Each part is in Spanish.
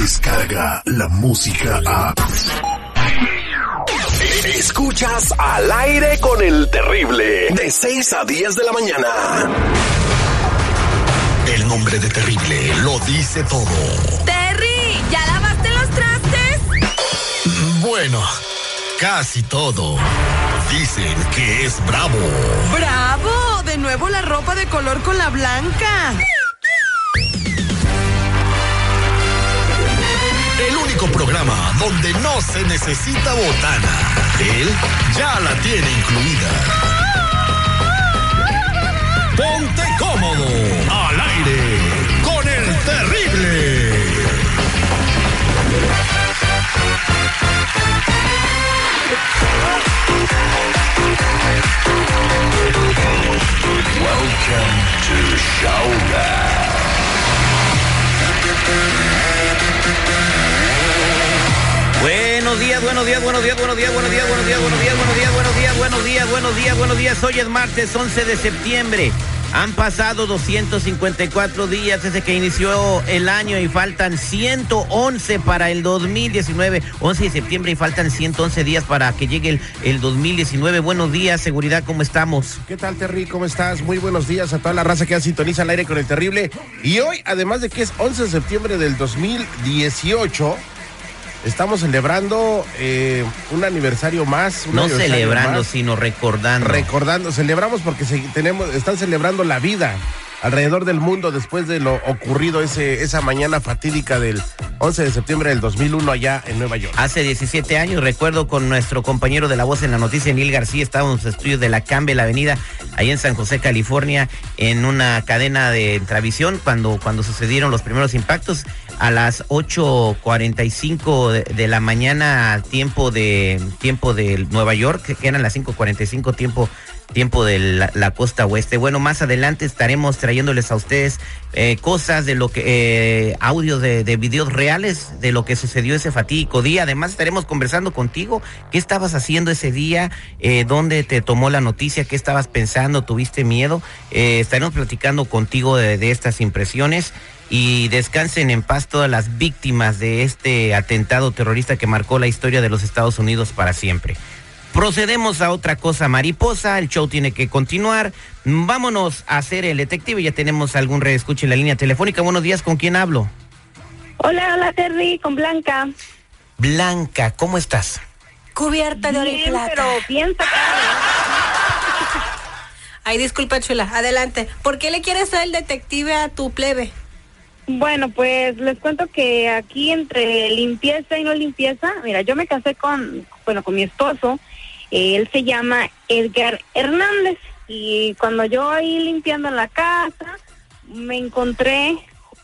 llega la música a... Escuchas al aire con el terrible de 6 a 10 de la mañana. El nombre de terrible lo dice todo. Terry, ¿ya lavaste los trastes? Bueno, casi todo. Dicen que es bravo. ¡Bravo! De nuevo la ropa de color con la blanca. Programa donde no se necesita botana. Él ya la tiene incluida. Buenos días, buenos días, buenos días, buenos días, buenos días, buenos días, buenos días, buenos días, buenos días, buenos días, buenos días. Hoy es martes 11 de septiembre. Han pasado 254 días desde que inició el año y faltan 111 para el 2019. 11 de septiembre y faltan 111 días para que llegue el, el 2019. Buenos días, seguridad, ¿cómo estamos? ¿Qué tal, Terry? ¿Cómo estás? Muy buenos días a toda la raza que ya sintoniza al aire con el terrible. Y hoy, además de que es 11 de septiembre del 2018, estamos celebrando eh, un aniversario más. un No aniversario celebrando, más. sino recordando. Recordando, celebramos porque se- tenemos, están celebrando la vida alrededor del mundo después de lo ocurrido ese, esa mañana fatídica del 11 de septiembre del 2001 allá en Nueva York. Hace 17 años, recuerdo con nuestro compañero de la voz en la noticia, Neil García, estábamos en los estudios de la Campbell Avenida, ahí en San José, California, en una cadena de Travisión, cuando, cuando sucedieron los primeros impactos, a las 8.45 de, de la mañana, tiempo de, tiempo de Nueva York, que eran las 5.45 tiempo tiempo de la, costa oeste. Bueno, más adelante estaremos trayéndoles a ustedes eh, cosas de lo que, eh, de, de videos reales de lo que sucedió ese fatídico día. Además estaremos conversando contigo. ¿Qué estabas haciendo ese día? Eh, ¿Dónde te tomó la noticia? ¿Qué estabas pensando? ¿Tuviste miedo? Eh, estaremos platicando contigo de estas impresiones. Y descansen en paz todas las víctimas de este atentado terrorista que marcó la historia de los Estados Unidos para siempre. Procedemos a otra cosa mariposa, el show tiene que continuar. Vámonos a hacer el detective, ya tenemos algún reescuche en la línea telefónica. Buenos días, ¿con quién hablo? Hola, hola Terry, con Blanca. Blanca, ¿cómo estás? Cubierta de oro y plata. pero bien sacada. Ay, disculpa, chula. Adelante. ¿Por qué le quieres ser el detective a tu plebe? Bueno, pues les cuento que aquí entre limpieza y no limpieza, mira, yo me casé con, bueno, con mi esposo. Él se llama Edgar Hernández y cuando yo ahí limpiando en la casa me encontré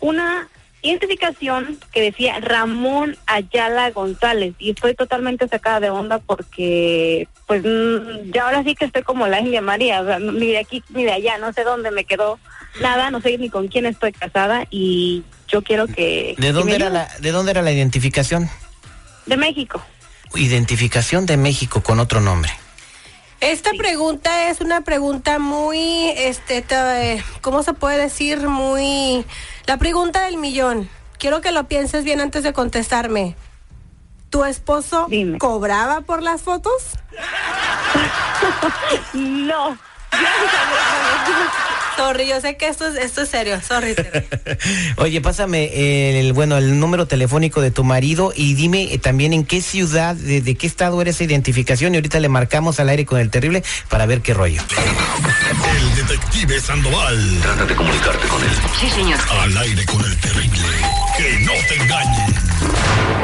una identificación que decía Ramón Ayala González y estoy totalmente sacada de onda porque pues mm, ya ahora sí que estoy como la India María, o sea, ni de aquí ni de allá, no sé dónde me quedó nada, no sé ni con quién estoy casada y yo quiero que... ¿De dónde era la, de dónde era la identificación? De México. Identificación de México con otro nombre. Esta pregunta es una pregunta muy, este, te- ¿cómo se puede decir? Muy... La pregunta del millón. Quiero que lo pienses bien antes de contestarme. ¿Tu esposo Dime. cobraba por las fotos? No. Sorry, yo sé que esto es, esto es serio. Sorry. Terry. Oye, pásame el, bueno, el número telefónico de tu marido y dime eh, también en qué ciudad, de, de qué estado era esa identificación y ahorita le marcamos al aire con el terrible para ver qué rollo. El detective Sandoval. Trata de comunicarte con él. Sí, señor. Al aire con el terrible. Que no te engañen.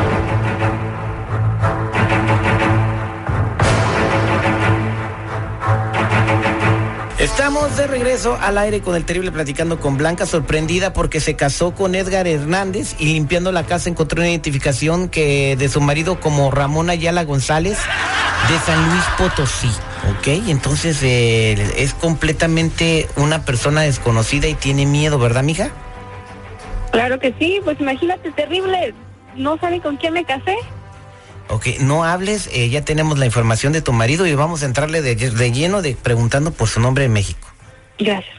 Estamos de regreso al aire con el terrible platicando con Blanca, sorprendida porque se casó con Edgar Hernández y limpiando la casa encontró una identificación que de su marido como Ramón Ayala González de San Luis Potosí. Ok, entonces eh, es completamente una persona desconocida y tiene miedo, ¿verdad, mija? Claro que sí, pues imagínate, terrible. No sabe con quién me casé. Ok, no hables, eh, ya tenemos la información de tu marido y vamos a entrarle de, de lleno de preguntando por su nombre en México. Gracias.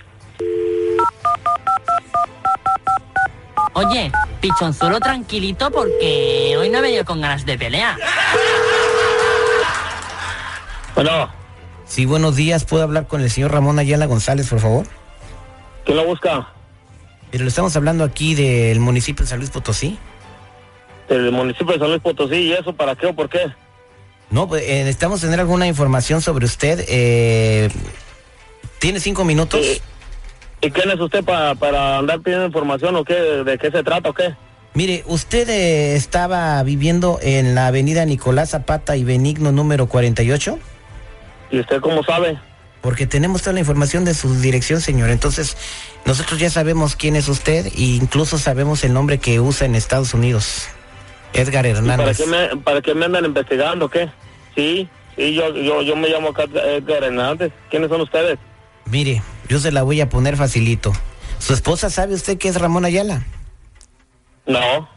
Oye, Pichonzuelo tranquilito porque hoy no he venido con ganas de pelear. Bueno, Sí, buenos días. ¿Puedo hablar con el señor Ramón Ayala González, por favor? ¿quién lo busca? Pero le estamos hablando aquí del municipio de San Luis Potosí. Del municipio de San Luis Potosí, ¿y eso para qué o por qué? No, pues eh, necesitamos tener alguna información sobre usted. Eh, ¿Tiene cinco minutos? Sí. ¿Y quién es usted para, para andar pidiendo información o qué? ¿De qué se trata o qué? Mire, usted eh, estaba viviendo en la avenida Nicolás Zapata y Benigno número 48, ¿Y usted cómo sabe? porque tenemos toda la información de su dirección, señor. Entonces, nosotros ya sabemos quién es usted e incluso sabemos el nombre que usa en Estados Unidos. Edgar ¿Y para Hernández. qué, me, ¿Para qué me andan investigando qué? Sí, sí, yo, yo, yo me llamo Edgar Hernández. ¿Quiénes son ustedes? Mire, yo se la voy a poner facilito. ¿Su esposa sabe usted que es Ramón Ayala? No,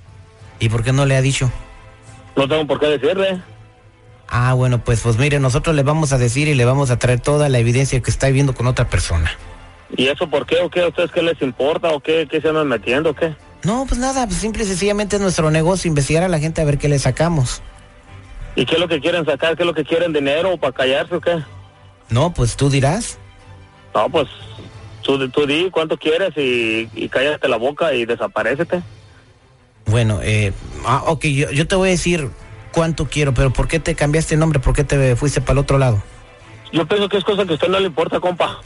¿Y por qué no le ha dicho? no tengo por qué decirle. Ah, bueno, pues, pues mire, nosotros le vamos a decir y le vamos a traer toda la evidencia que está viviendo con otra persona. ¿Y eso por qué o qué? ¿A ustedes qué les importa o qué? ¿Qué se andan metiendo o qué? No, pues nada, pues simple y sencillamente es nuestro negocio, investigar a la gente a ver qué le sacamos. ¿Y qué es lo que quieren sacar? ¿Qué es lo que quieren? ¿Dinero o para callarse o qué? No, pues tú dirás. No, pues tú, tú di cuánto quieres y, y cállate la boca y desaparecete. Bueno, eh, ah, ok, yo, yo te voy a decir cuánto quiero, pero ¿por qué te cambiaste el nombre? ¿Por qué te fuiste para el otro lado? Yo pienso que es cosa que a usted no le importa, compa.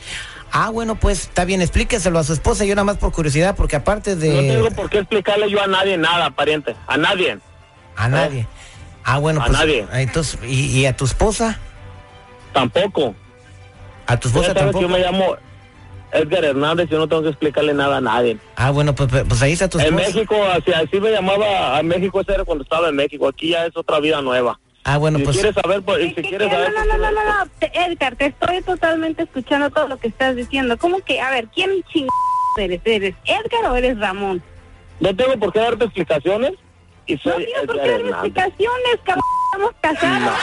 Ah, bueno, pues está bien, explíqueselo a su esposa, yo nada más por curiosidad, porque aparte de... No tengo por qué explicarle yo a nadie nada, pariente. A nadie. A nadie. Ah, bueno, A pues... nadie. ah, Entonces, ¿y, y a tu esposa? Tampoco. ¿A tu esposa tampoco? yo me llamo Edgar Hernández yo no tengo que explicarle nada a nadie. Ah, bueno, pues, pues ahí está tu En. México, así, así me llamaba a México, ese era cuando estaba en México. Aquí ya es otra vida nueva. Ah, bueno, si pues... quieres saber, pues, y ¿Qué- si quieres saber... No, no, no, no, no, no. Edgar, te estoy totalmente escuchando todo lo que estás diciendo. ¿Cómo que, a ver, quién ching eres? ¿Eres Edgar o eres Ramón? No tengo por qué darte explicaciones y No soy tienes por qué darme explicaciones, cabrón. Estamos casados.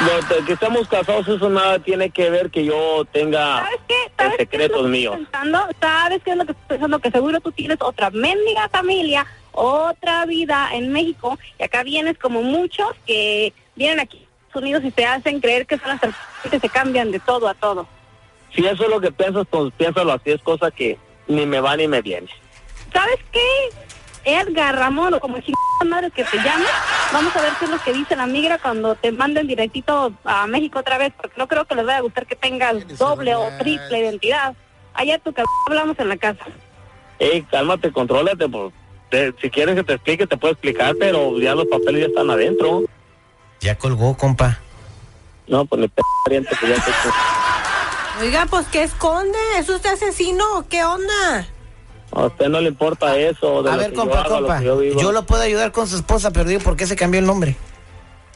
Lo que estamos casados, eso nada tiene que ver que yo tenga ¿Sabes qué? ¿Sabes es secretos míos. pensando? ¿Sabes qué es lo que estoy pensando? Que seguro tú tienes otra mendiga familia, otra vida en México, y acá vienes como muchos que vienen aquí a Estados Unidos y te hacen creer que son las personas que se cambian de todo a todo. Si eso es lo que piensas, pues piénsalo así, es cosa que ni me va ni me viene. ¿Sabes qué? Edgar, Ramón, o como chingada madre que te llames, vamos a ver qué es lo que dice la migra cuando te manden directito a México otra vez, porque no creo que les vaya a gustar que tengas doble o triple identidad. Allá tú, cabrón, hablamos en la casa. Ey, cálmate, contrólate, pues. te- si quieres que te explique, te puedo explicar, pero ya los papeles ya están adentro. Ya colgó, compa. No, pues ni p pariente, pues ya te... Oiga, pues ¿qué esconde? ¿Es usted asesino qué onda? A usted no le importa eso. De A lo ver, que compa, yo hago, lo compa. que yo vivo. Yo lo puedo ayudar con su esposa, pero digo, ¿por qué se cambió el nombre?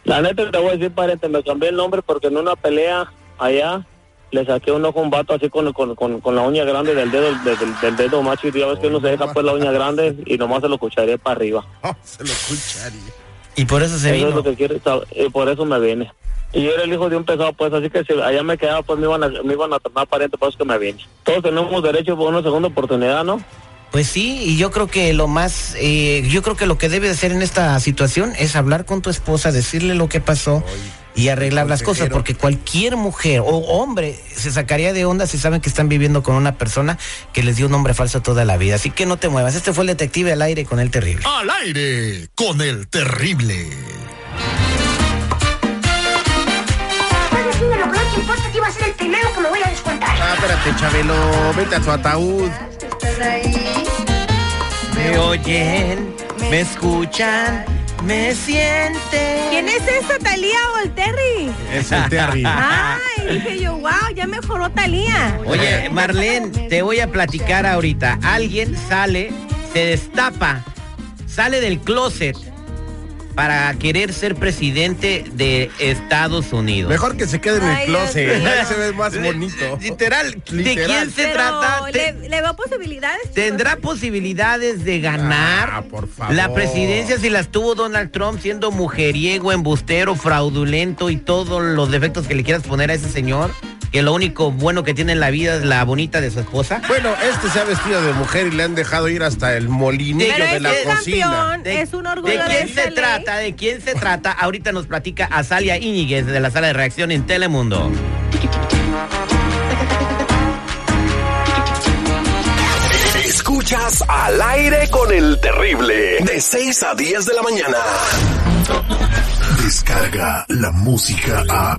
La neta te voy a decir, pariente, me cambié el nombre porque en una pelea allá le saqué un ojo a un vato así con, con, con, con la uña grande del dedo del, del- del dedo macho y ya ves que uno se deja pues la uña grande y nomás se lo cucharé para arriba. Oh, se lo escucharía. Y por eso se Eso es vino. lo que quiere saber, y por eso me vine. Y yo era el hijo de un pesado, pues, así que si allá me quedaba, pues me iban a, me iban a tornar pariente, por eso que me vine. Todos tenemos derecho por una segunda oportunidad, ¿no? Pues sí, y yo creo que lo más, eh, yo creo que lo que debe de hacer en esta situación es hablar con tu esposa, decirle lo que pasó y arreglar las cosas, porque cualquier mujer o hombre se sacaría de onda si saben que están viviendo con una persona que les dio un nombre falso toda la vida. Así que no te muevas. Este fue el detective al aire con el terrible. Al aire con el terrible. Bueno, sí, lo que no te importa que iba a ser el primero que me voy a descontar. Ah, espérate, Chabelo, vete a tu ataúd. Me oyen, me escuchan, me sienten. ¿Quién es esta, Talía o el Terry? Es el Terry. Ay, dije yo, wow, ya mejoró Talía. Oye, Marlene, te voy a platicar ahorita. Alguien sale, se destapa, sale del closet para querer ser presidente de Estados Unidos. Mejor que se quede en el Ay, closet. Ahí se ve más bonito. Literal, ¿de Literal. quién se Pero trata? le, le veo posibilidades. ¿Tendrá posibilidades de ganar Ah, por favor. la presidencia si las tuvo Donald Trump siendo mujeriego, embustero, fraudulento y todos los defectos que le quieras poner a ese señor? Que lo único bueno que tiene en la vida es la bonita de su esposa. Bueno, este se ha vestido de mujer y le han dejado ir hasta el molinillo Pero de es la cocina. campeón, es un orgullo ¿De de quién se ley. trata? ¿De quién se trata? Ahorita nos platica Azalia Íñiguez de la sala de reacción en Telemundo. Escuchas al aire con el terrible. De 6 a 10 de la mañana. Descarga la música a.